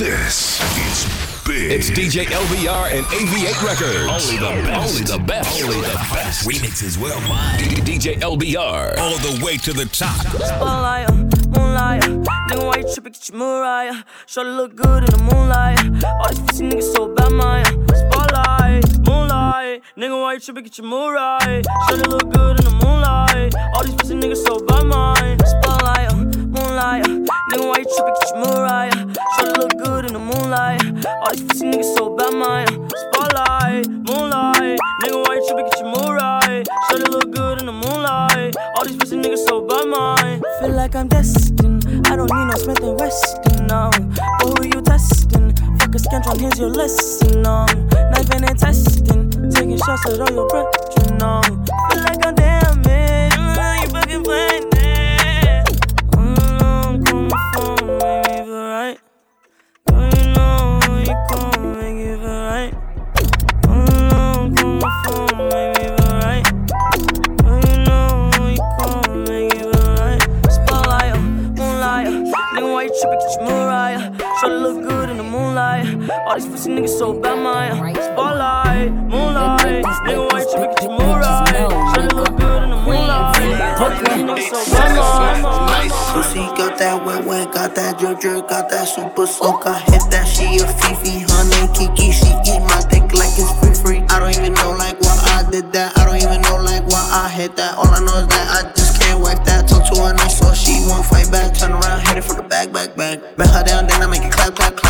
This is big. It's DJ LBR and AV8 Records. Only the best. Only the best. Only the best. Remixes worldwide. DJ LBR. All the way to the top. Spotlight, uh, moonlight. uh, Nigga, why you tripping? Get your Mariah. Show look good in the moonlight. All these pussy niggas so bad, my uh, spotlight, moonlight. Nigga, why you tripping? Get your Mariah. Show look good in the moonlight. All these pussy niggas so bad, my spotlight, uh, moonlight. Nigga, why you tripping? Get your Mariah. Show look good in the moonlight. All these pussy niggas so bad, my spotlight, moonlight. Nigga, why you tripping? Get your Mariah. Show look good in the moonlight. All these pussy niggas so bad, my Feel like I'm destined. I don't need no Smith and Wesson, no. But who you testing? Fuck a scantron, here's your lesson, no. Knife and testing. Taking shots at all your brethren, no. Feel like I'm All these pussy niggas so bad, my spotlight, moonlight, nigga, why you tripping? Get your Mariah. Try to look good in the moonlight. All these pussy niggas so bad, my. Pussy got that wet wet, got that drip drip, got that super soak. I hit that, she a Fifi, honey Kiki, she eat my dick like it's free free. I don't even know like why I did that. I don't even know like why I hit that. All I know is that I just can't wipe that. Talk to her nice, so she won't fight back. Turn around, hit it for the back, back, back. Bet her down, then I make it clap, clap, clap.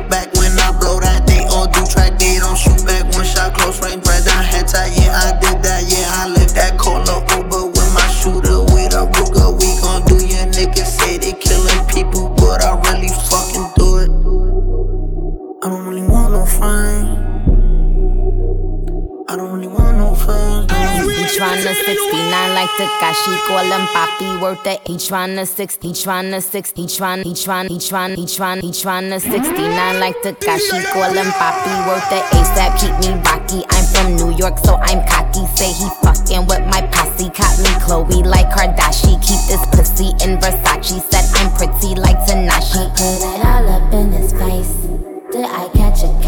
worth it. He tryna 60, he tryna 60, he tryna, he tryna, he tryna, he tryna, he tryna 69 like Tekashi, call him Papi, worth it. ASAP, keep me rocky. I'm from New York, so I'm cocky. Say he fucking with my posse, caught me Chloe like Kardashian. Keep this pussy in Versace, said I'm pretty like Tanashi. Put it all up in his face. Did I catch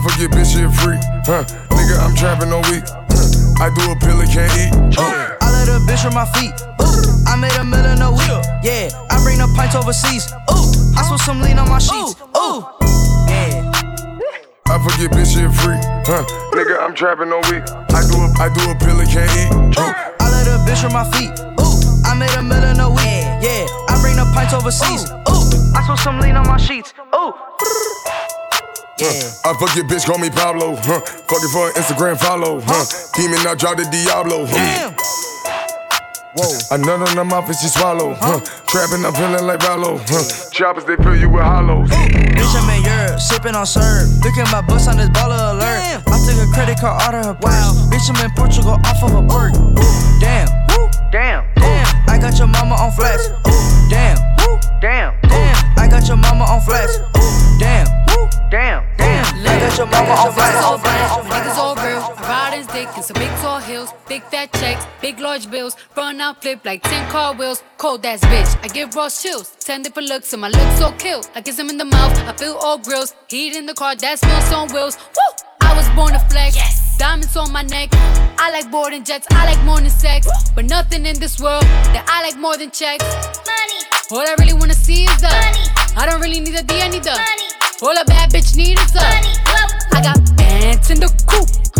I forget bitch shit free, huh? Nigga, I'm trapping all week. Huh. I do a pill and can't eat. Uh. I let a bitch on my feet. Ooh, I made a million a week. Yeah, I bring the pints overseas. Ooh, I spill some lean on my sheets. Ooh, yeah. I forget bitch shit free, huh? Nigga, I'm trapping all week. I do a, I do a pill and can't eat. Uh. I let a bitch on my feet. Ooh, I made a million a week. Yeah, I bring the pints overseas. Ooh, I spill some lean on my sheets. Ooh. Yeah. I forget bitch, call me Pablo, huh? Fucking for an Instagram follow, huh? Demon, I drop the Diablo, huh? Damn. Whoa. I nut on the mouth and she swallow, huh? Trapping, I'm feeling like Rallo, huh? Choppers, they fill you with hollows. Bitch, I'm in Europe, sipping on syrup. Look at my bus on this baller alert. Damn. I took a credit card out of her purse. Bitch, I'm in Portugal off of a perk. Damn, damn, damn. I got your mama on flex. Damn, damn, damn. I got your mama on flex. Damn, damn, damn. I got your mama on Niggas all flex. niggas all real. I ride in dick in some big tall hills, big fat checks, big large bills. Run out, flip like 10 car wheels. Cold ass bitch, I give raw chills. 10 different looks, and my looks so kill. I kiss him in the mouth, I feel all grills. Heat in the car, that smells on wheels. Woo! I was born to flex. Yes. Diamonds on my neck. I like boarding jets. I like more than sex. But nothing in this world that I like more than checks. Money. All I really wanna see is the money. I don't really need a D, I need the money. All a bad bitch need is the money. Whoa. I got pants in the coop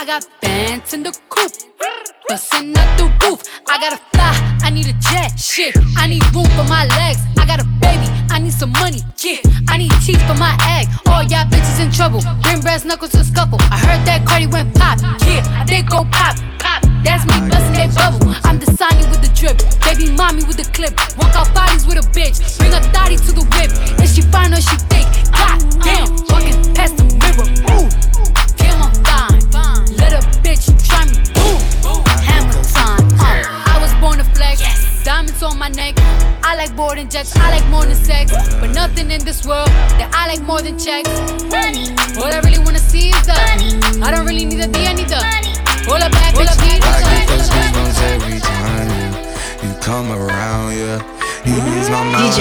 I got bands in the coop. Bustin' out the roof. I gotta fly, I need a jet. Shit, I need room for my legs. I got a baby, I need some money. Yeah, I need teeth for my egg. All y'all bitches in trouble. Bring brass knuckles to scuffle. I heard that Cardi went pop. Yeah, They go pop. Pop. That's me bustin' that bubble. I'm the Sonny with the drip. Baby mommy with the clip. Walk out bodies with a bitch. Bring a thotty to the whip. Is she fine or she thick? God damn, walking past the nothing in this world that I like more than checks. All I really wanna see is the. I don't really need a D, I need the. Pull it back, pull it. I get those goosebumps every time you, you come around, yeah. You ease my mind,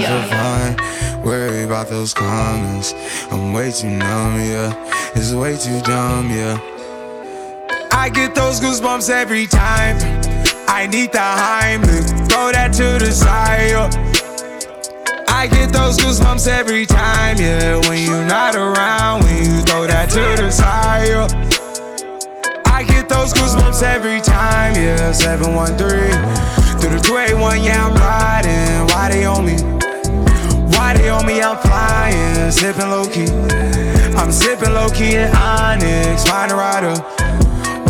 yeah. Worry about those comments. I'm way too numb, yeah. It's way too dumb, yeah. I get those goosebumps every time. I need the Heimlich, throw that to the side. I get those goosebumps every time, yeah. When you're not around, when you throw that to the side. yeah. I get those goosebumps every time, yeah. 713 through the 281, yeah, I'm riding. Why they on me? Why they on me? I'm flying, sipping low key. I'm sipping low key in Onyx, find a rider.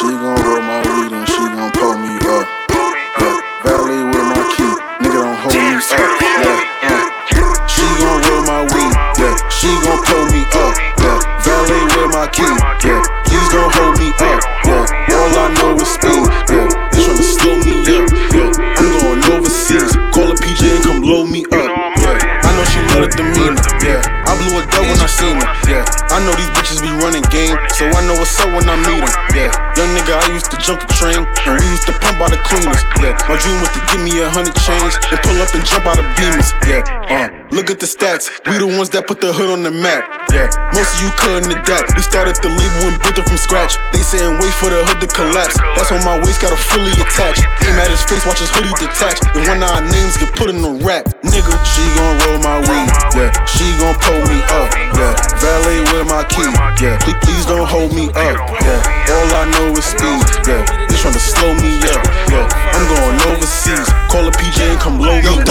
She gon' roll my weed and she gon' pull me up. Yeah, valley with my key, nigga don't hold me up. Yeah, uh. She gon' roll my weed, yeah, she gon' pull me up. Yeah, valley with my key, yeah, please don't hold me up. Yeah, all I know is speed, yeah, they tryna slow me up. Yeah, I'm going overseas, call a PJ and come blow me up. Yeah, I know she love the demeanor. Yeah, When I. Yeah, I know these bitches be running game, so I know what's up when I meet her. Yeah, young nigga, I used to jump the train, and we used to pump out the cleaners. Yeah, my dream was to give me a hundred chains and pull up and jump out of beamers. Yeah, uh, look at the stats, we the ones that put the hood on the map. Yeah, most of you couldn't adapt. We started the label and built it from scratch. They saying wait for the hood to collapse. That's when my waist got a fully attached. Aim at his face, watch his hoodie detach. And when our names get put in the rap, nigga, she gon' roll my weed. Yeah, she gon' pull me up. Yeah, valet with my key. Yeah, please, don't hold me up. Yeah, all I know is speed. Yeah, they tryna slow me up. Yeah, I'm going overseas. Call a PJ and come blow me up.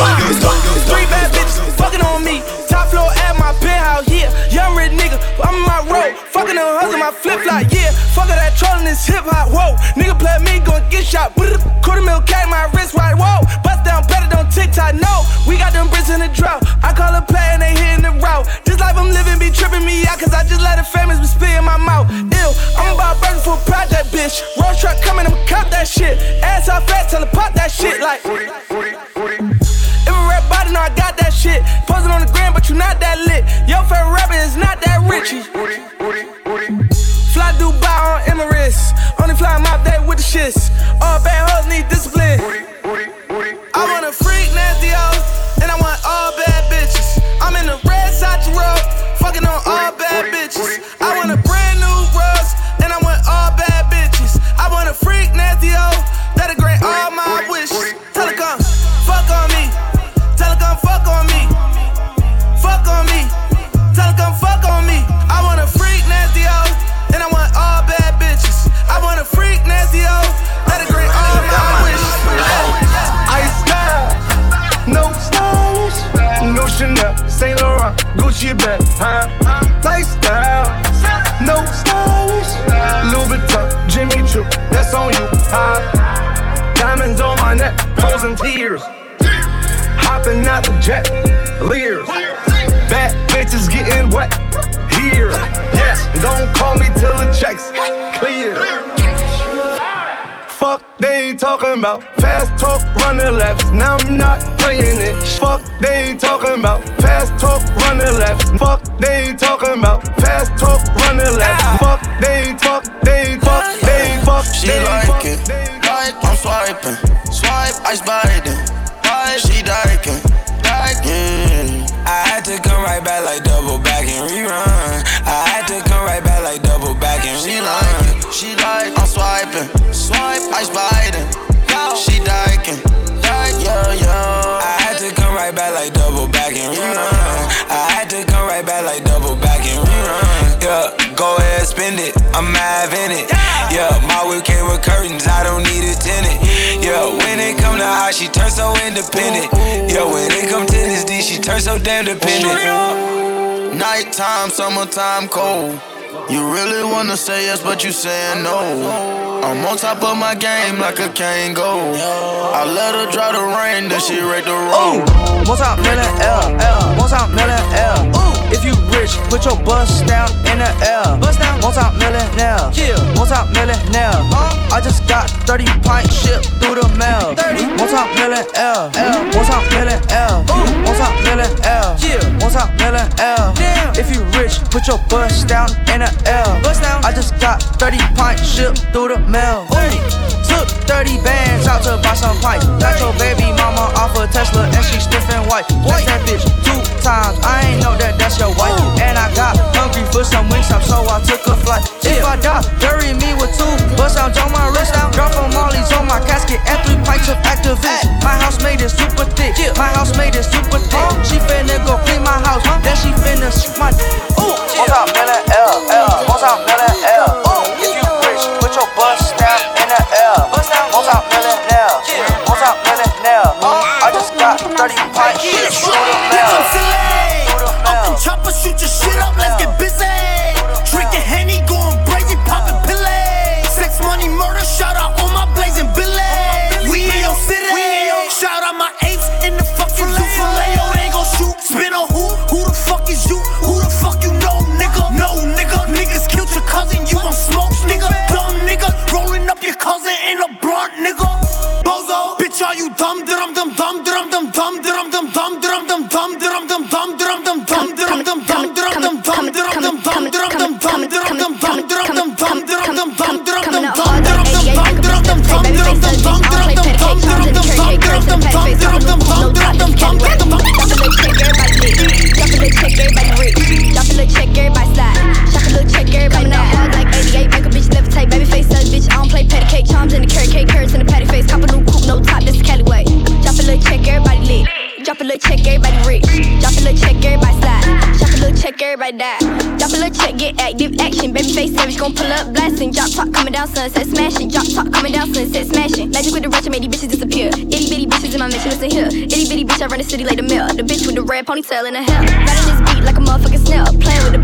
Three bad bitches fucking on me. Top floor my penthouse, yeah. Young rich nigga, I'm in my road. Fucking them hustle, my flip flop, yeah. Fuck all that trolling this hip hop, whoa. Nigga play me, gon' get shot. Quarter mil K, my wrist wide, whoa. Bust down better on TikTok, no. We got them bricks in the drought. I call a play and they hitting the route. This life I'm living be tripping me out, cause I just let the famous be spit in my mouth. Ew, I'm about burger for pride that bitch. Road truck coming, I'ma cop that shit. Ass off fat, tell her pop that shit like. If a rap body, know I got that shit. Posing on the gram, but you not that lit. Your favorite rapper is not that rich. Fly Dubai on Emirates. Only fly my day with the shits. All bad hoes need discipline. I want a freak Gucci bag, huh? Lifestyle, no stylish, Louis Vuitton, Jimmy Choo, that's on you? Diamonds on my neck, frozen tears, hopping out the jet, leers, bad bitches getting wet here, yes. Don't call me till the checks clear. Fuck, they ain't talking about fast talk, running laps. Now I'm not playing it. Fuck, they ain't talking about fast talk, running laps. Fuck, they ain't talking about fast talk, running laps. Ah. Fuck, they ain't talk, they ain't fuck, they ain't fuck. She they ain't like fuck, it. they ain't Like I'm swiping, swipe, ice biting. She diking, I'm having it. Yeah, my whip came with curtains. I don't need a tenant. Yeah, when it come to how she turn so independent. Yeah, when it come to this D, she turn so damn dependent. Nighttime, summertime, cold. You really wanna say yes, but you saying no. I'm on top of my game like a Kangol. I let her dry the rain, then she ready to roll. Multi-million L, L, multi-million L. If you rich, put your bust down in the air. Bust down, multi-millionaire. Yeah, multi-millionaire. I just got 30 pints shipped through the mail. 30, multi-million L, L, multi-million L. Multi-million L, yeah, multi-million L. Damn. If you rich, put your bust down in the air. Bust down, I just got 30 pints shipped through the mail. Took 30 bands out to buy some pipes. Got your baby mama off a Tesla and she sniffing white. Watch that bitch two times. I ain't know that that's your wife. And I got hungry for some wings up, so I took a flight. If I die, bury me with two bust out on my wrist. Drop from Molly's on my casket and three pints of Actavis. My house made it super thick. My house made it super thick. She finna go clean my house. Then she finna shoot my. Ooh, multi-million L, L, multi-million L. If you rich, put your L. I just got 30 pints. Shoot the mail. Shoot the mail. Chopper, shoot your shit up. Let's get busy. you dumb dum dum dum dum dum dum dum Drop a little check, everybody rich. Drop a little check, everybody slide. Drop a little check, everybody die. Drop a little check, get active action. Baby face savage, gon' pull up blasting. Drop top coming down, sunset smashing. Drop top coming down, sunset smashing. Magic with the ratchet, made these bitches disappear. Itty bitty bitches in my mission, listen here. Itty bitty bitch, I run the city like the mill. The bitch with the red ponytail in the hair. Riding this beat like a motherfucking snail. Playing with the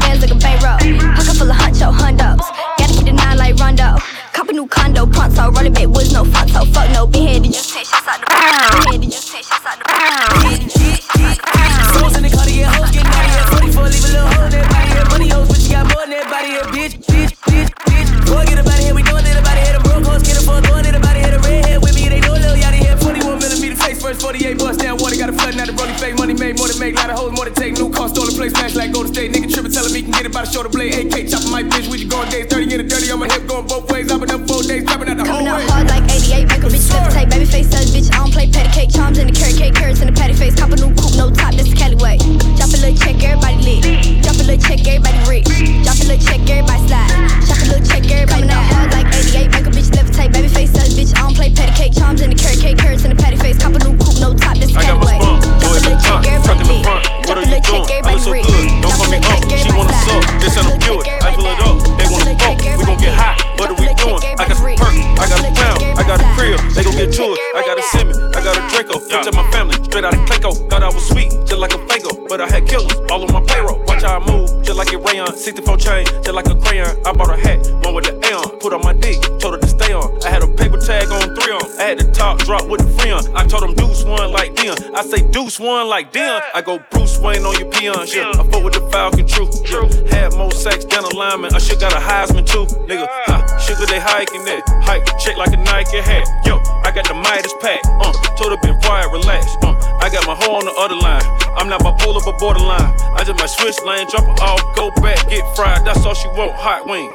like Dion. I go Bruce Wayne on your peons. Yeah, I fuck with the Falcon, true. Yeah. Had more sex than a lineman. I should got a Heisman too, nigga. Ha, sugar they hiking that. Hike, check like a Nike hat. Yo, I got the Midas pack. Uh, told her been quiet, relax. Uh, I got my hoe on the other line. I'm not bipolar, but borderline. I just might switch lane, drop her off, go back, get fried. That's all she want, hot wing.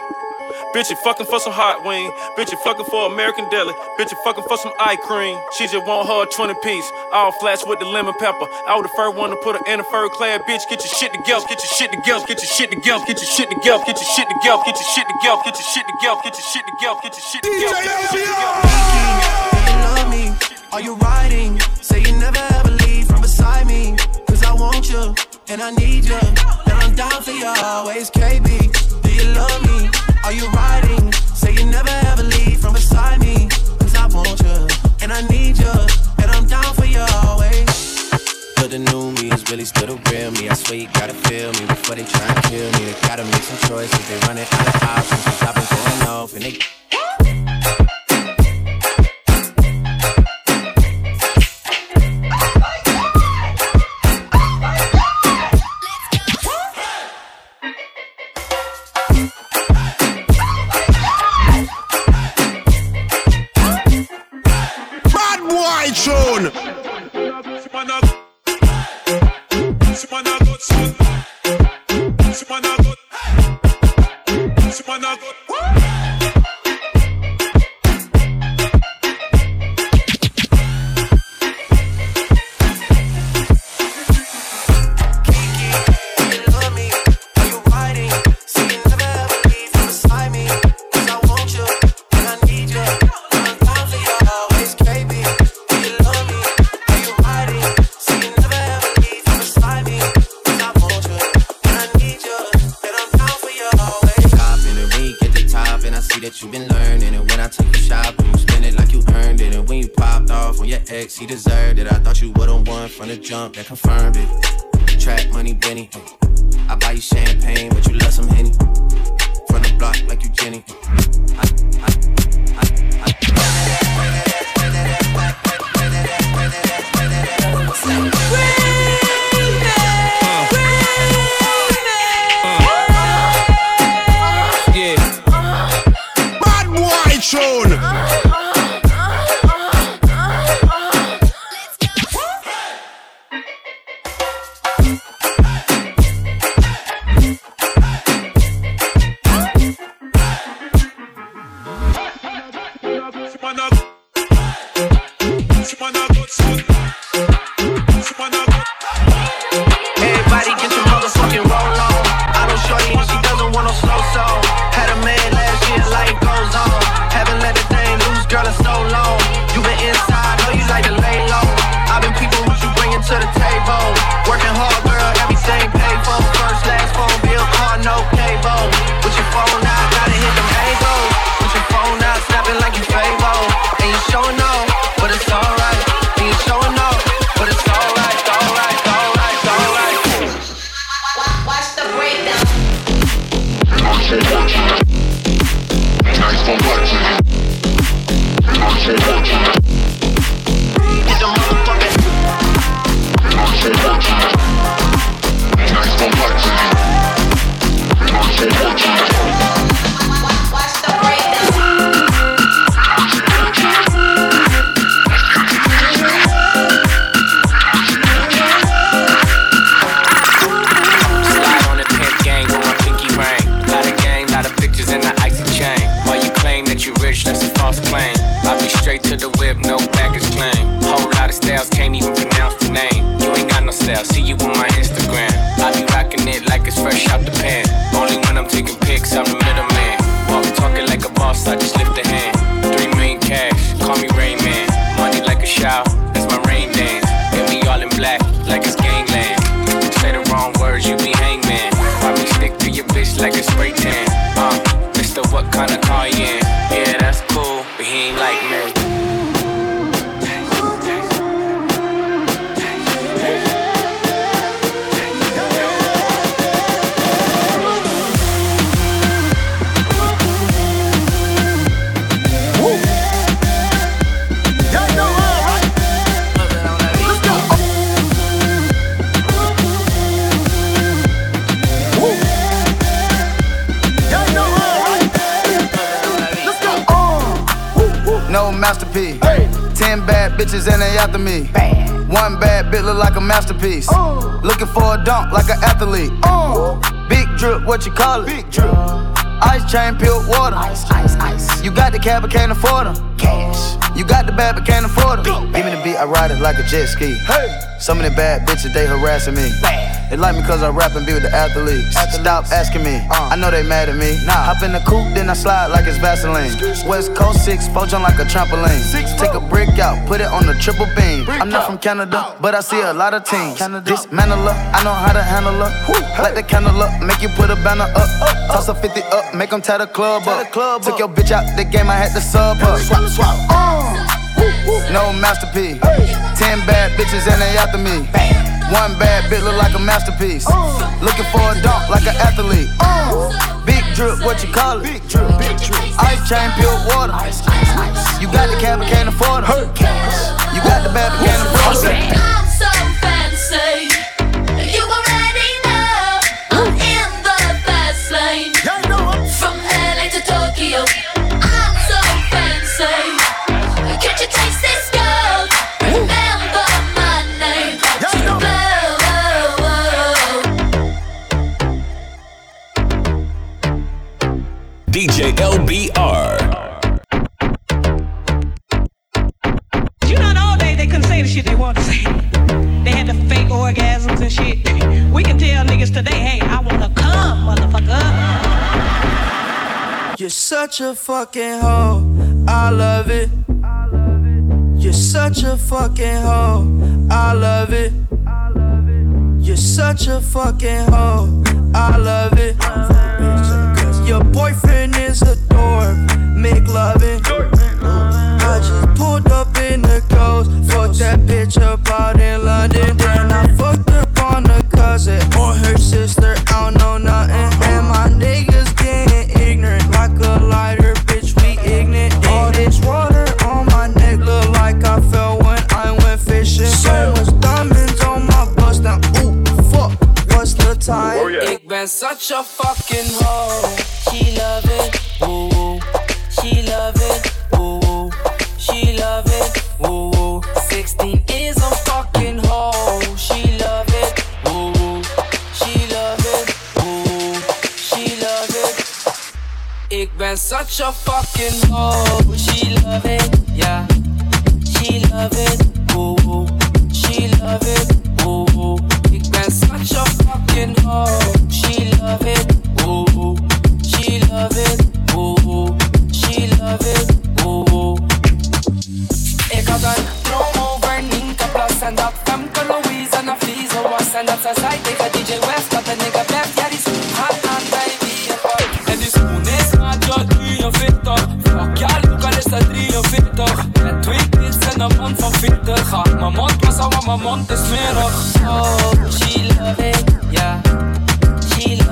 Bitch, you fucking for some hot wing. Bitch, you fucking for American deli. Bitch, you fucking for some eye cream. She just want her 20 piece. All flats with the lemon pepper. I was the first one to put her in a fur clad bitch. Get your shit together. Get your shit together. Get your shit together. Get your shit together. Get your shit together. Get your shit together. Get your shit together. Get your shit together. Get your shit together. You love me? Are you riding? Say you never ever leave from beside me. Cause I want you and I need you. And I'm down for you always, KB. Do you love me? Are you riding? Say you never ever leave from beside me. Cause I want you and I need you. And I'm down for you always. But the new me is really still the real me. I swear you gotta feel me before they try and kill me. They gotta make some choices. They running out of options. Cause I've been going off and they. I just lift a after me. One bad bitch look like a masterpiece. Looking for a dunk like an athlete. Big drip, what you call it? Big drip. Ice chain, pure water. Ice, ice, ice. You got the cab, but can't afford them. Cash. You got the bad, but can't afford them. Give me the beat, I ride it like a jet ski. Hey. Some of the bad bitches, they harassing me. They like me cause I rap and be with the athletes. Stop asking me, I know they mad at me. Nah. Hop in the coupe, then I slide like it's Vaseline. West Coast 6, four jump like a trampoline. Six, Take a brick out, put it on the triple beam. I'm not from Canada, but I see a lot of teams. Dismantle her, I know how to handle her. Light the candle up, make you put a banner up. Toss a 50 up, make them tie the club up. Took your bitch out the game, I had to sub her. No masterpiece. Ten bad bitches and they after me. One bad bit look like a masterpiece. Looking for a dunk like an athlete. Big drip, what you call it? Big drip, big drip. Ice chain, pure water. You got the cab, but can't afford it. You got the bad, but can't afford it. Such a fucking hoe. I love it. You're such a fucking hoe. I love it. You're such a fucking hoe. I love it. Your boyfriend is a dork. Make loving. I just pulled up in the ghost. Fucked that bitch up out in London. What's the time? Ik ben such a fucking hoe. She love it, woo woo. She love it, woo woo. She love it, woo woo. 16 is a fucking hoe. She love it, woo woo. She love it, woo woo. She love it. Ik ben such a fucking hoe. She love it, yeah. She love it, woo woo. She love it, a fucking. She love it, woo. She love it, woo. She love it, woo woo. Ik had een droom over Ninka Plus En dat Femke Louise en een was En dat ze zei tegen DJ West Dat de nigga blijft, ja die schoen gaat aan baby En die schoen is maat, ja 43 Fuck ja, Luca is dat 43 Met twee kids en een man van 40 Ga mijn mond was want mijn mond is smerig Oh, she love it,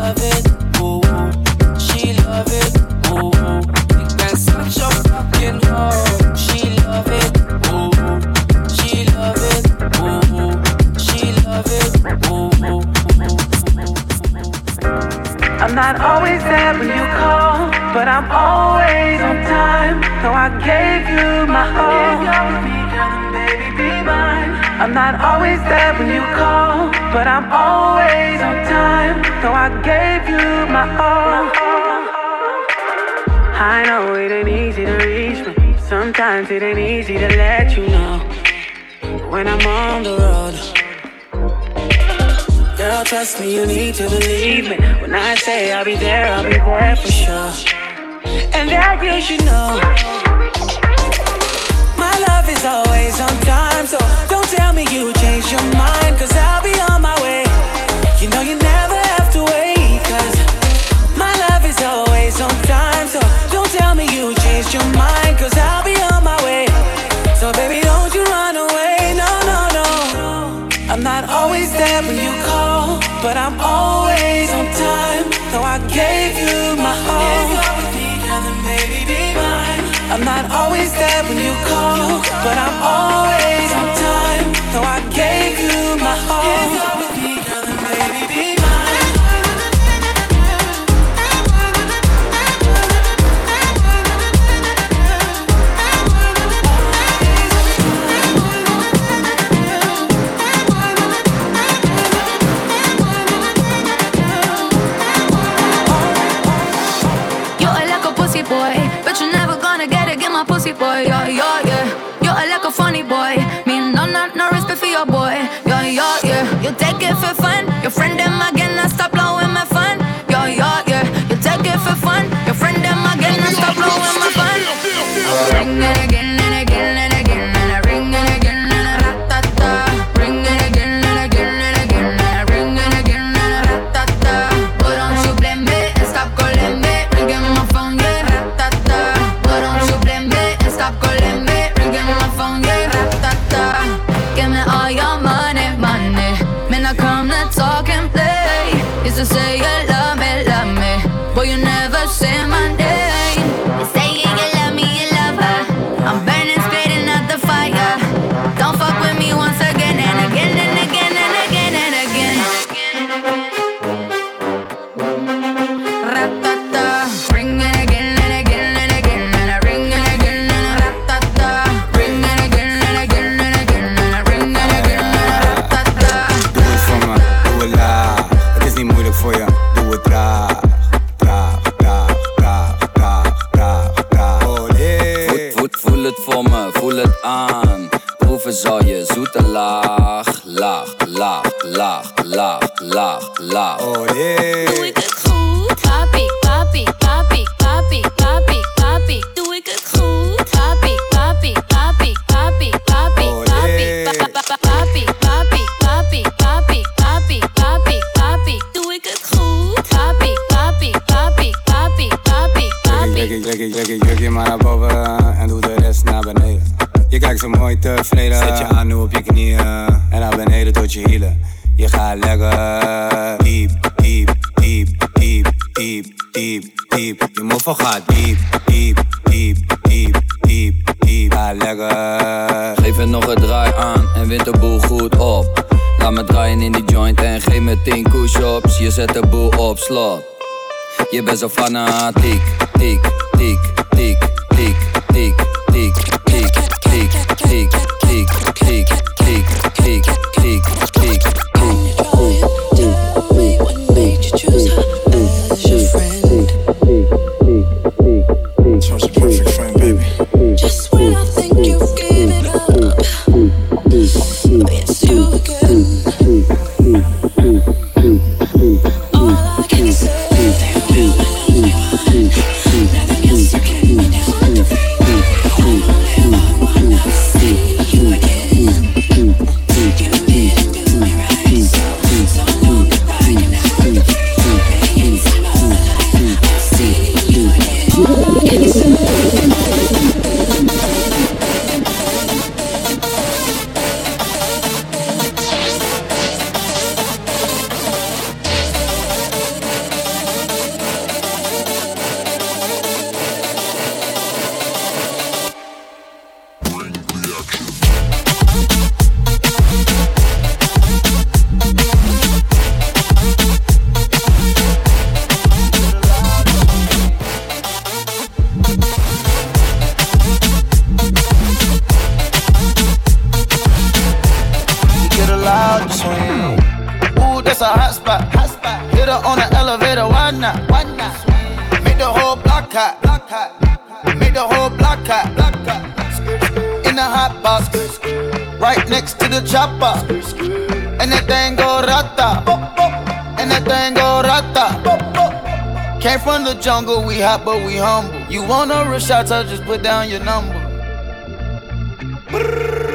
love it, ooh She love it, oh, Ik ben such a fucking hoe She love it, ooh She love it, ooh She love it, oh. I'm not always there when you call, but I'm always on time. So I gave you my all. I'm not always there when you call, but I'm always on time. So I gave you my all. I know it ain't easy to reach me. Sometimes it ain't easy to let you know when I'm on the road. Girl, trust me, you need to believe me. When I say I'll be there, I'll be there for sure. And that you should know. My love is always on time, so tell me you changed your mind, cause I'll be on my way. You know you never have to wait, cause my love is always on time, so don't tell me you changed your mind, cause I'll be on my way. So baby, don't you run away, no, no, no. I'm not always there when you call, but I'm always on time. So I gave you my all. I'm not always there when you call, but I'm always on time. So I gave you my all. For fun. Trek ik, trek je maar naar boven en doe de rest naar beneden. Je kijkt zo mooi tevreden, zet je aan nu op je knieën en naar beneden tot je hielen. Je gaat lekker diep, diep, diep, diep, diep, diep, diep. Je move gaat diep, diep, diep, diep, diep, diep. Ga lekker. Geef het nog een draai aan en wint de boel goed op. Laat me draaien in die joint en geef me 10 push-ups. Je zet de boel op slot. Je bent zo fanatiek, tik, tik, tik, tik, spot. Hit her on the elevator, why not? Why not? Make the whole block hot. Block hot. Make the whole block hot. Block hot. In the hot box, right next to the chopper. And that thing go rata. And that thing go rata. Came from the jungle, we hot but we humble. You want a real shot, just put down your number. She's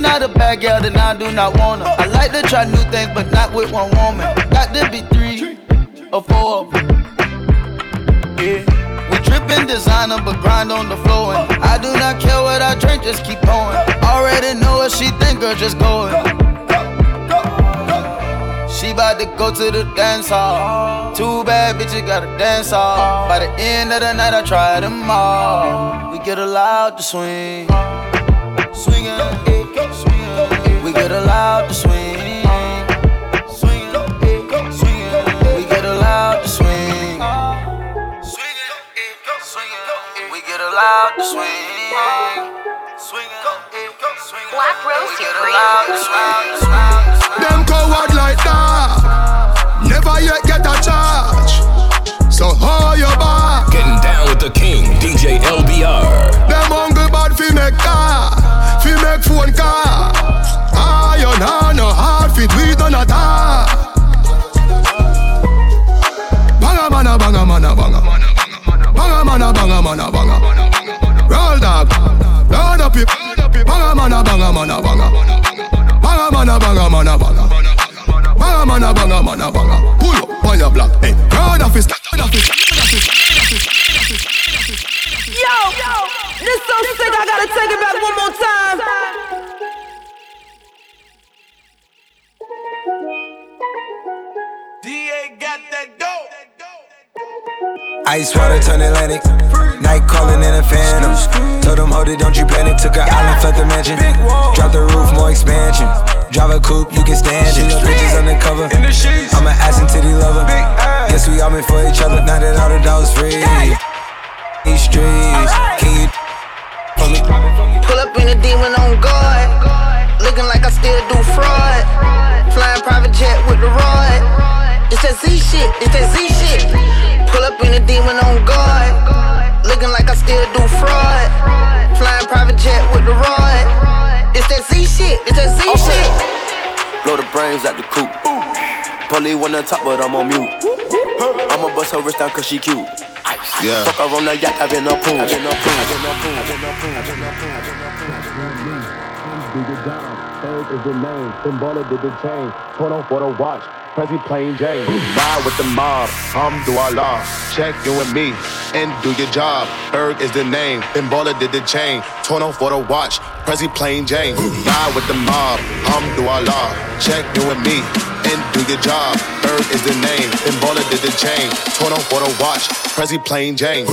not a bad girl, then I do not want her. I like to try new things, but not with one woman. Got to be three or four of them. Yeah. We drippin' designer, but grind on the floor. And I do not care what I drink, just keep going. Already know what she think, girl, just go it. She bout to go to the dance hall. Two bad bitches gotta dance hall. By the end of the night, I try them all. We get allowed to swing. Swingin', get allowed to swing. Swingin', swingin'. We get allowed to swing. Swingin', swingin'. We get allowed to swing. Swingin', eh, swingin'. Black Rose We get allowed to swing. Them coward like that. Never yet get a charge. So hold your back. Getting down with the king. Ta. Banga mana, banga mana, banga. Banga mana, banga mana, banga. Roll dog, load up it. Banga mana, banga mana, banga. Banga mana, banga mana, banga. Banga mana, banga mana, banga. Pull up on your block, hey. Round of it, round of it, round of it. Yo, this so sick, I gotta take it back one more Ice water turn Atlantic. Night calling in a phantom. Told them, hold it, don't you panic. Took a island, left the mansion. Drop the roof, more expansion. Drive a coupe, you can stand it. Bitches undercover. I'm an ass and titty lover. Guess we all meant for each other. Now that all the dogs free. These streets, can you for me? Pull up in a demon on guard. Looking like I still do fraud. Flying private jet with the rod. It's that Z shit, it's that Z shit. Pull up in a demon on guard. Looking like I still do fraud. Flying private jet with the rod. It's that Z shit, it's that Z shit. Blow the brains out the coop. Polly wanna top, but I'm on mute. I'ma bust her wrist down cause she cute. Yeah. Fuck her on the yacht, I've been a pool. I've been a pool. I've been a pool. I've been a pool. I've been a pool. I've been a pool. Do your job. Third is the name. Then baller did the chain. Put on for the watch. Prezi plain Jane. Ride with the mob, Alhamdulillah. Check you and me and do your job. Erg is the name, Ben Baller did the chain. Torn off for the watch, Prezi plain Jane. Ride with the mob, Alhamdulillah. Check you and me and do your job. Erg is the name, Ben Baller did the chain. Torn off for the watch, Prezi plain Jane.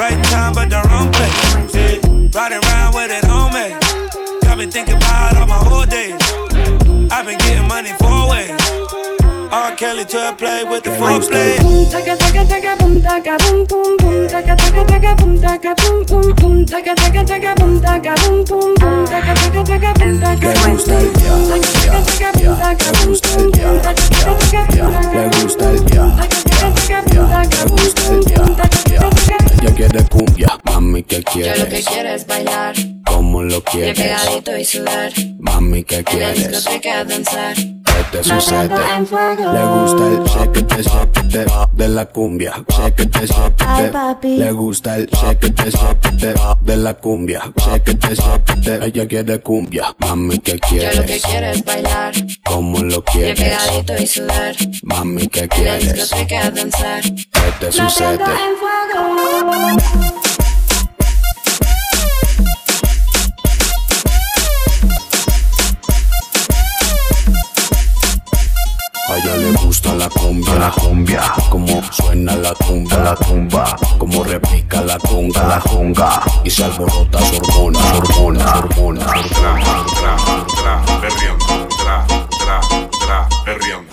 Right time, but the wrong place. Riding around with it on me. Got me thinking about all my whole days. I've been getting money four ways. R. Kelly to a play with the foreplay. Boom taka boom boom boom taka taka taka boom taka boom boom boom taka taka taka boom taka boom boom boom taka taka taka boom taka boom boom taka taka taka boom taka boom boom boom taka taka taka boom taka Le gusta el ya, le gusta el ya, ya. Ella quiere cumbia, mami, ¿qué Yo lo que quieres? quiero es bailar, ¿Cómo lo quieres? pegadito y sudar. Mami, ¿qué En la quieres? discoteca danzar. Este sucede. Le gusta el shake shake de la cumbia. Shake shake Le gusta el shake shake de la cumbia. Shake shake Ella quiere cumbia. Mami, ¿qué quieres? Yo lo que quiero es bailar. ¿Cómo lo quieres? pegadito y sudar. Mami, ¿qué En la quieres? discoteca danzar. ¿Qué te sucede? Cumbia, la cumbia, como suena la tumba, la tumba, como repica la conga, la conga, y se alborota su hormona, su hormona, su hormona. Tra, tra, perreando, tra, tra, tra, perreando,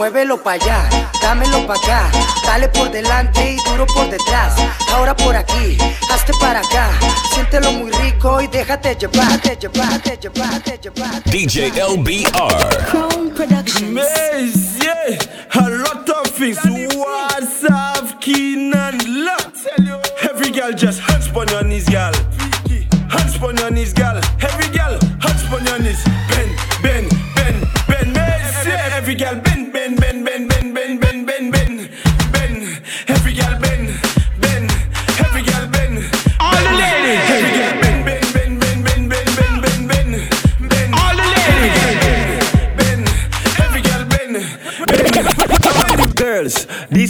Muévelo pa' allá, dámelo pa' acá. Dale por delante y duro por detrás. Ahora por aquí, hazte para acá. Siéntelo muy rico y déjate llevar, te llevar, te llevar, te llevar. DJ LBR. Crown Productions. yeah, a lot of things. What's up, Keenan? Every girl just hands on your knees, girl. Hands on your knees, girl.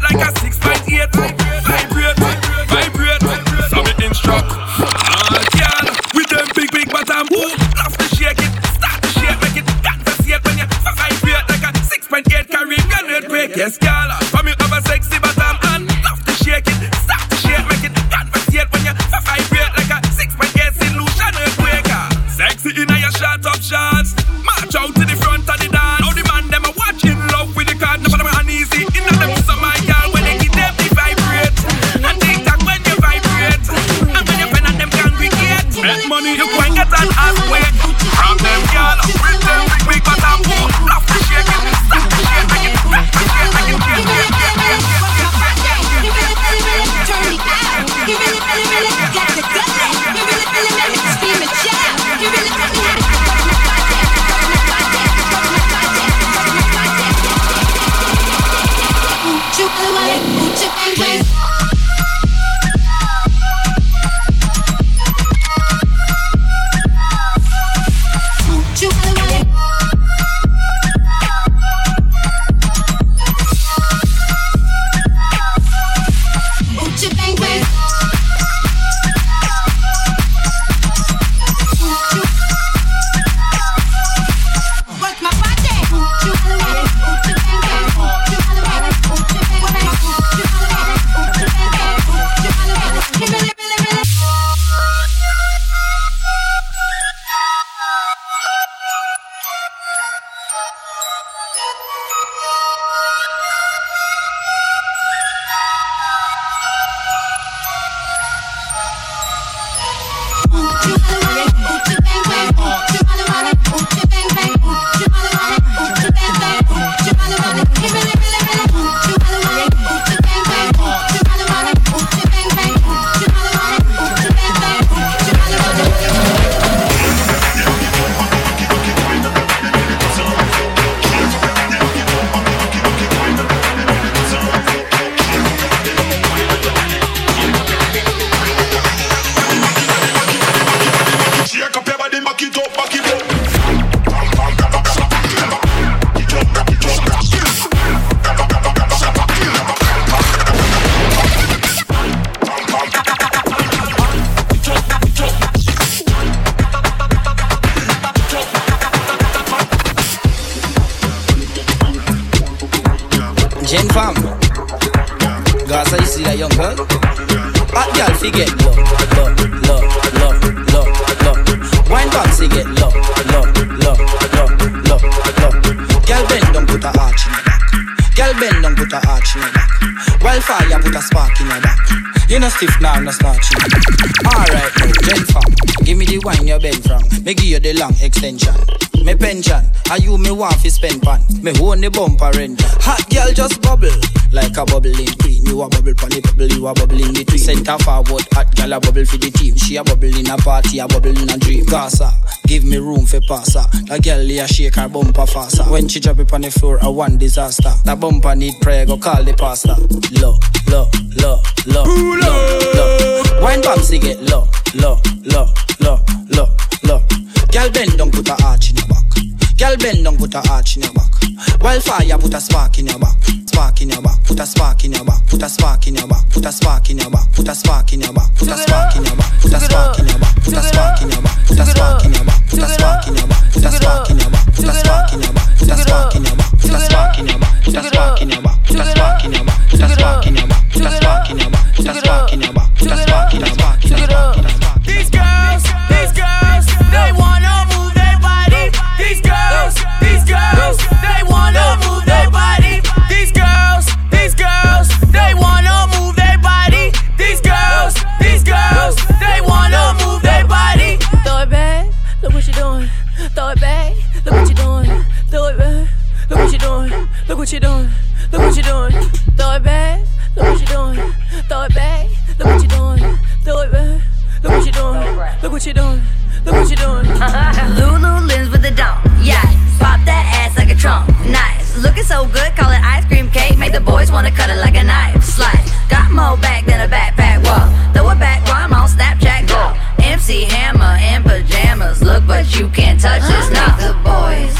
vibrate, like a six point eight. Vibrate, vibrate. So me instruct all girl with them big big bottom. Ooh, to shake it, start to shake, make it got to see when you vibrate like a six point eight Caribbean earthquake. Yes, girl, for me have a sexy bottom Bend put a arch in your back. Wildfire, put a spark in your back. You no stiff now, no starchy. Alright, now. Give me the wine you bend from. Me give you the long extension. Me pension, are you me want fi spend pan. Me own the bumper rent. Hot girl just bubble like a bubbling queen. You a bubble pon the bubble, you a bubble in between. Center forward, hot girl a bubble for the team. She a bubble in a party, a bubble in a dream. Gaza, give me room for passer. The girl here shake her bumper faster. When she drop it on the floor, a one disaster. The bumper need prayer, go call the pastor. Low, low, low, low, low, low. Wine bouncy get low, low, low, low, low, low. Girl bend down, put a arch in your back. Girl bend down, put a arch in your back. Wildfire, put a spark in your back. Spark in your back, put a spark in your back, put a spark in your back, put a spark in your back, put a spark in your back, put a spark in your back, put a spark in your back, put a spark in your back, put a spark in your back, put a spark in your back, put a spark in your back, put a spark in your back, put a spark in your back, put a spark in your back, put a spark in your back, put a spark in your back, put a spark in your back, put a spark in your back, put a spark in your back, put a spark in your back, put a spark in your back. So good, call it ice cream cake. Make the boys wanna cut it like a knife. Slice, got more back than a backpack. Whoa, throw it back while I'm on Snapchat. Go, MC Hammer in pajamas. Look, but you can't touch this. Now the boys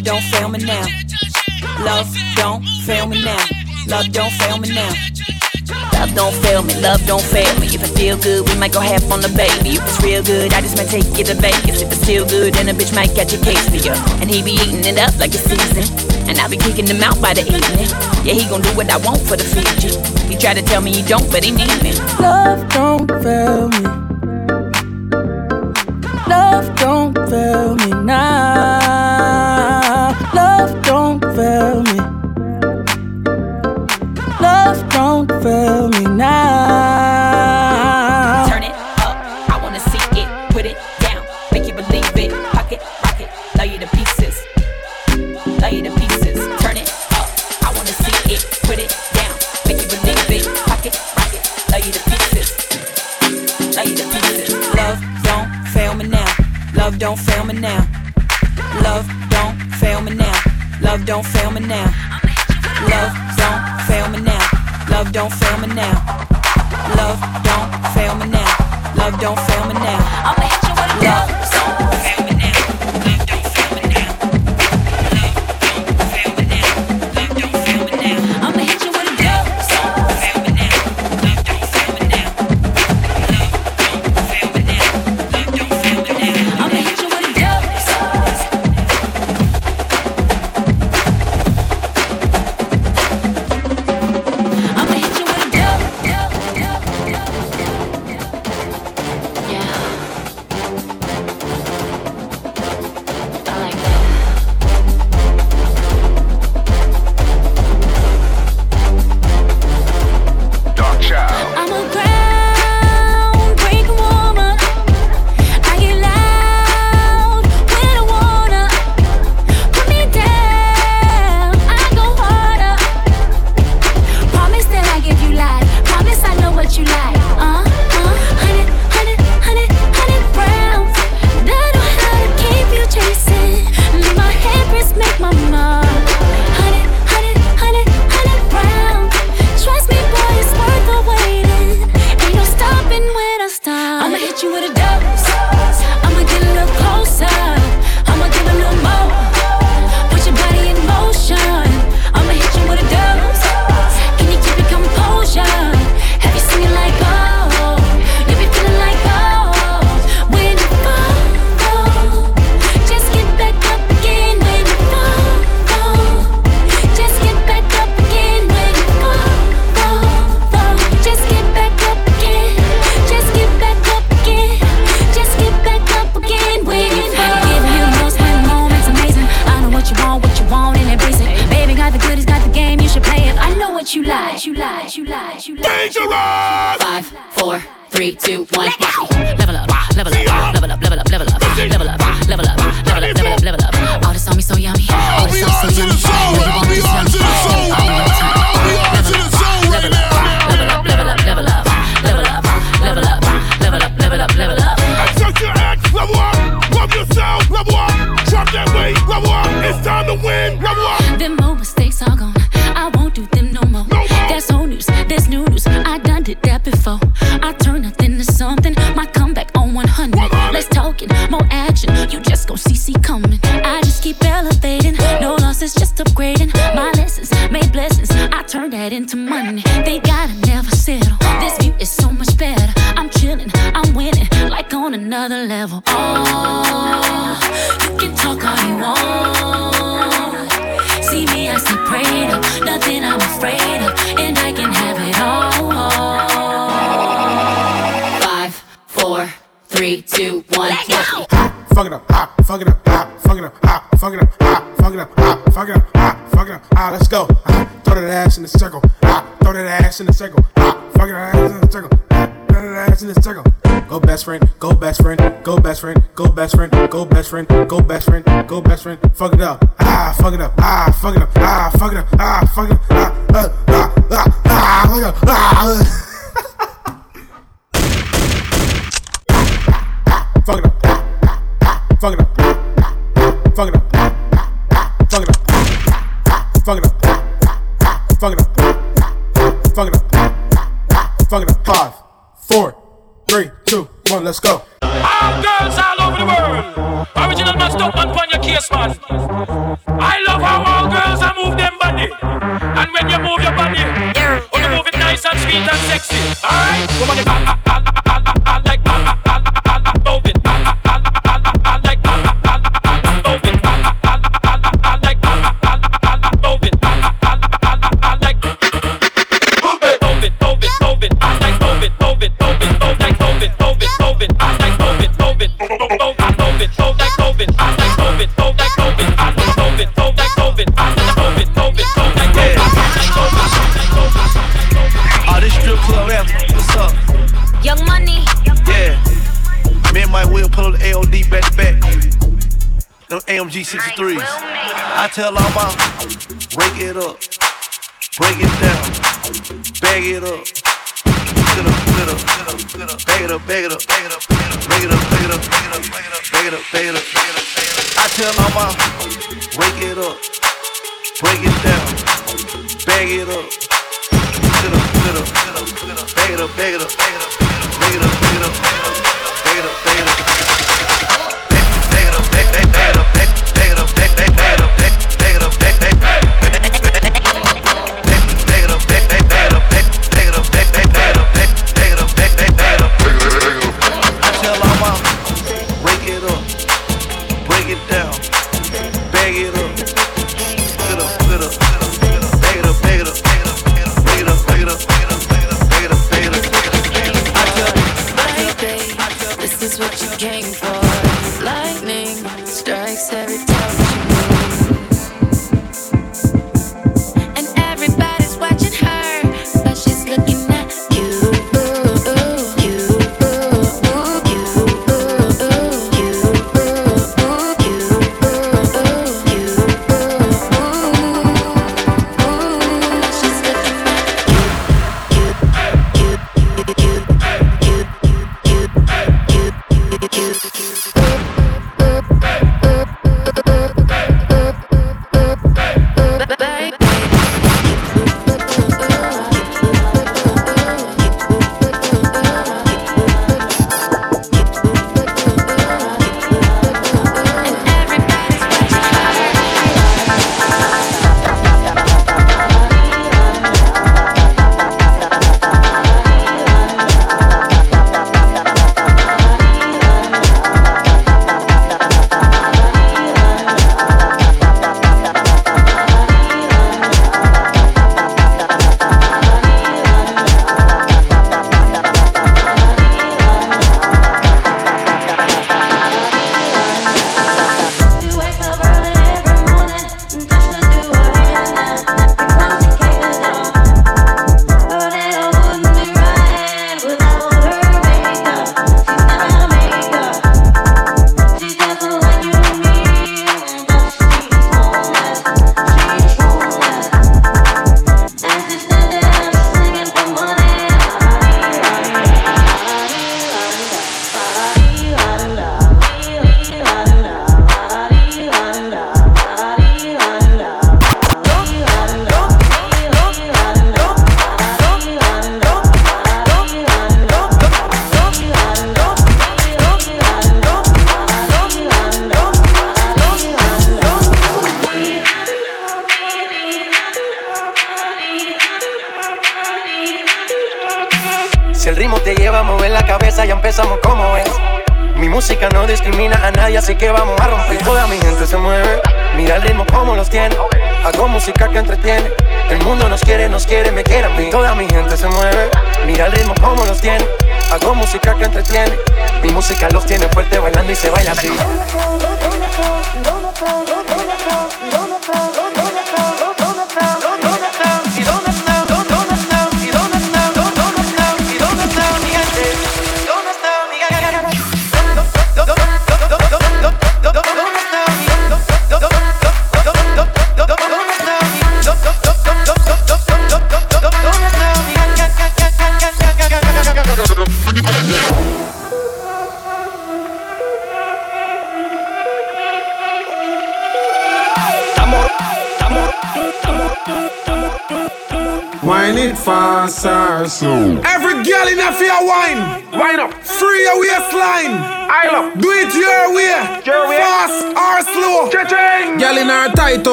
Love, don't fail me now. Love, don't fail me now. Love, don't fail me now. Love don't fail me, love don't fail me. If it feel good, we might go half on the baby. If it's real good, I just might take it to Vegas. If it's still good, then a bitch might catch a case for you. And he be eating it up like a season. And I be kicking him out by the evening. Yeah, he gon' do what I want for the Fiji. He try to tell me he don't, but he need it. Love don't fail me. Love don't fail me now. friend, go best friend, go best friend, go best friend. Fuck it up, ah, fuck it up, ah, fuck it up, ah, fuck it up, ah, fuck it up, ah, ah, ah, ah, ah, fuck it up, ah. Fuck it up. Fuck it up. Fuck it up. Fuck it up. Fuck it up. Fuck it up. Fuck it up. Fuck it up. Five, four, three, two, one. Let's go. I'm good the world. Original man, stop man on your case, man. I love how all girls are move them body. And when you move your body, you move it nice and sweet and sexy. Alright? come on. back, G63s. I tell all my break it up, break it down, bag it up. Bag it up, bag it up, bag it up, bag it up, bag it up, bag it up, bag it up, bag it up. I tell all my break it up, break it down, bag it up. Bag it up, bag it up, bag it up, bag it up, bag it up.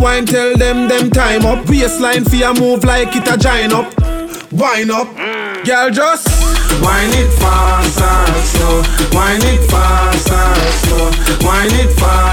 wine, tell them them time up. Waistline for a move like it a join up. Wine up, girl, just wine it fast and slow. Wine it fast and slow. Wine it fast.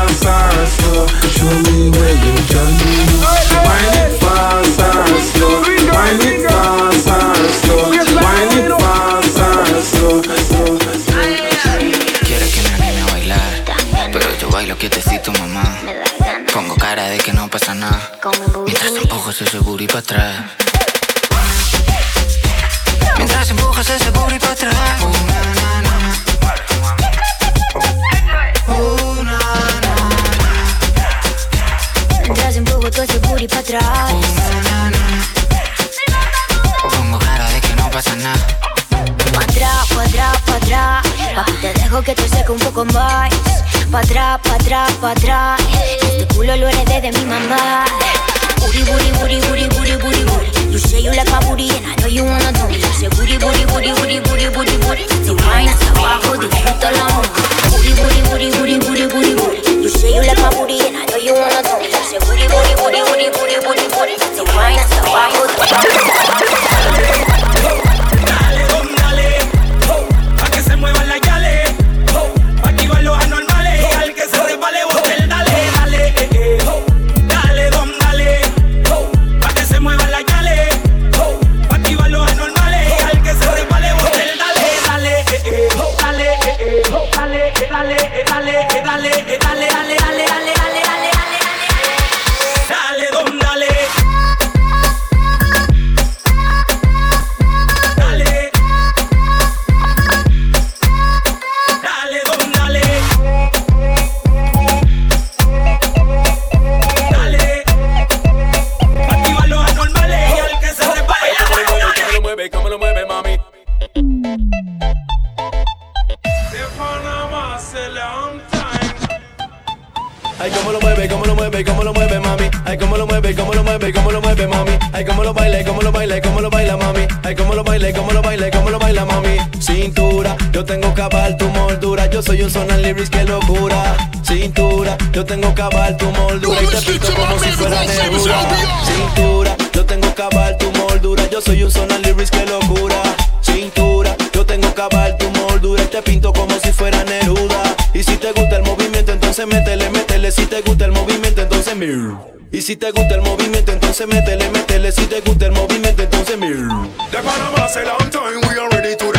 Ay, cómo lo mueve, cómo lo mueve, cómo lo mueve, mami. Ay, cómo lo mueve, cómo lo mueve, cómo lo mueve, mami. Ay, cómo lo baila, cómo lo baila, cómo lo baila, mami. Ay, cómo lo baila, cómo lo baila, cómo lo baila, mami. Cintura, yo tengo cabal tu moldura. Yo soy un sonar libris que locura. Cintura, yo tengo cabal tu moldura. Y te pico como si fuera negrura. Cintura, yo tengo cabal tu moldura. Yo soy un sonar que locura. Cintura tengo que acabar tu moldura Te pinto como si fuera Neruda. Y si te gusta el movimiento, entonces métele, métele. Si te gusta el movimiento, entonces mir. Y si te gusta el movimiento, entonces métele, métele. Si te gusta el movimiento, entonces mir. The Panama se la we are ready to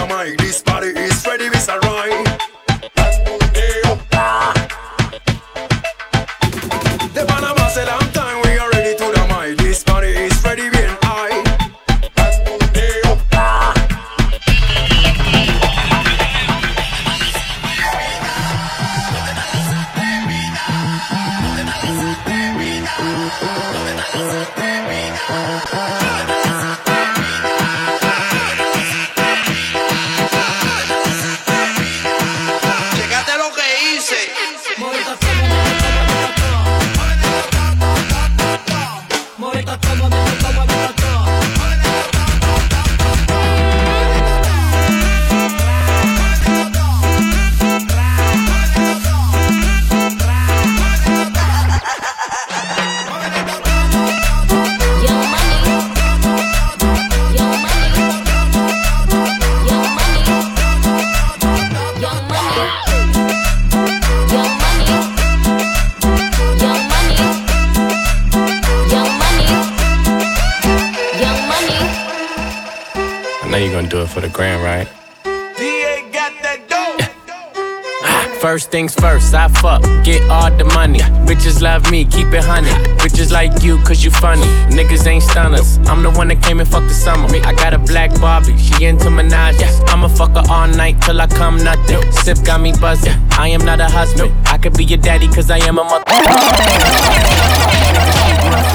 for the grand, right? DA got that dope. Ah, first things first, I fuck, get all the money. Bitches love me, keep it honey. Bitches like you, cause you funny. Niggas ain't stunners. I'm the one that came and fucked the summer. I got a black Barbie, she into Minaj. I'ma fuck her all night till I come nothing. Sip got me buzzing. I am not a husband. I could be your daddy, cause I am a mother. Niggas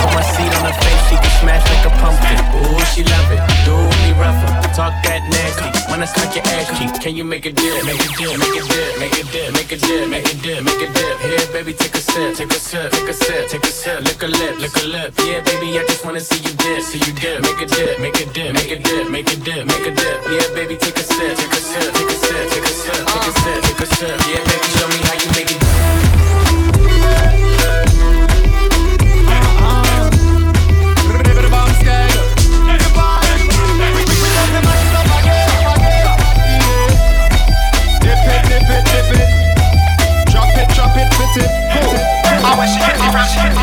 Put my seat on her face, she can smash like a pumpkin. Ooh, she love it. Do me rougher. Talk that nasty. When I smack your ass cheek, can you make a dip? Make a dip, make a dip, make a dip, make a dip, make a dip, make a dip. Here, baby, take a sip, take a sip, take a sip, take a sip. Lick a lip, lick a lip. Yeah, baby, I just wanna see you dip, see you dip. Make a dip, make a dip, make a dip, make a dip, make a dip. Yeah, baby, take a sip, take a sip, take a sip, take a sip, take a sip, take a sip. Yeah, baby, show me how you make it.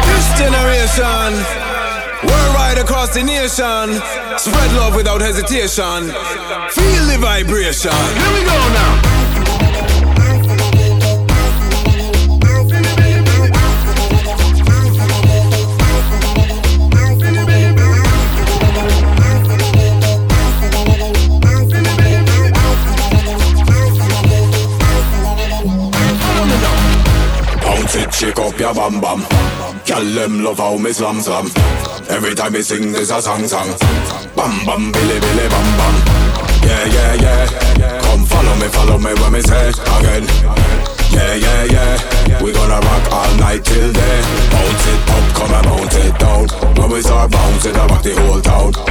This generation, worldwide across the nation, spread love without hesitation. Feel the vibration. Here we go now. Shake up your bam bam. Girl, them love how me slam slam. Every time me sing, there's a song song. Bam bam, billy billy bam bam. Yeah yeah yeah. Come follow me, follow me when me say again. Yeah yeah yeah. We gonna rock all night till day. Bounce it up, come and bounce it down. When we start bouncing, I rock the whole town.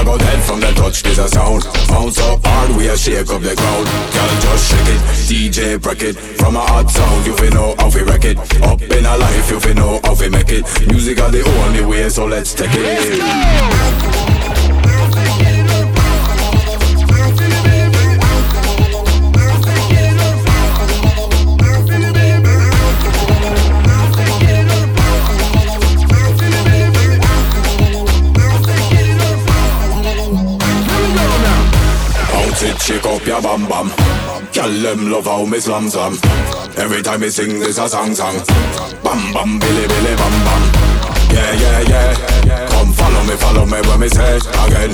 I go dead from the touch, this a sound. Bounce up hard, we a shake up the ground. Girl, just shake it, DJ break it. From a hot sound, you fi know how fi wreck it. Up in a life, you fi know how fi make it. Music are the only way, so let's take it. Shake up your bam bam. Girl, them love how me slam slam. Every time me sing, there's a song song. Bam bam, billy billy bam bam. Yeah yeah yeah. Come follow me, follow me when me say again.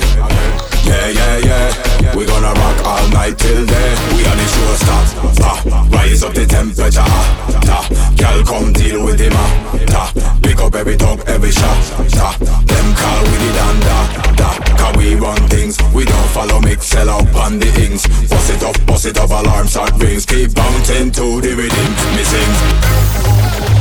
Yeah yeah yeah. We gonna rock all night till day. We are the show start. Ah, rise up the temperature. Ah, ta. Girl, come deal with him. Ah, ta. Pick up every talk, every shot. Ta. Them call with the danda. Da. Cause we run things. We don't follow mix, sell out on the ings. Bust it up, bust it up, alarm start rings. Keep bouncing to the rhythm. Me sing.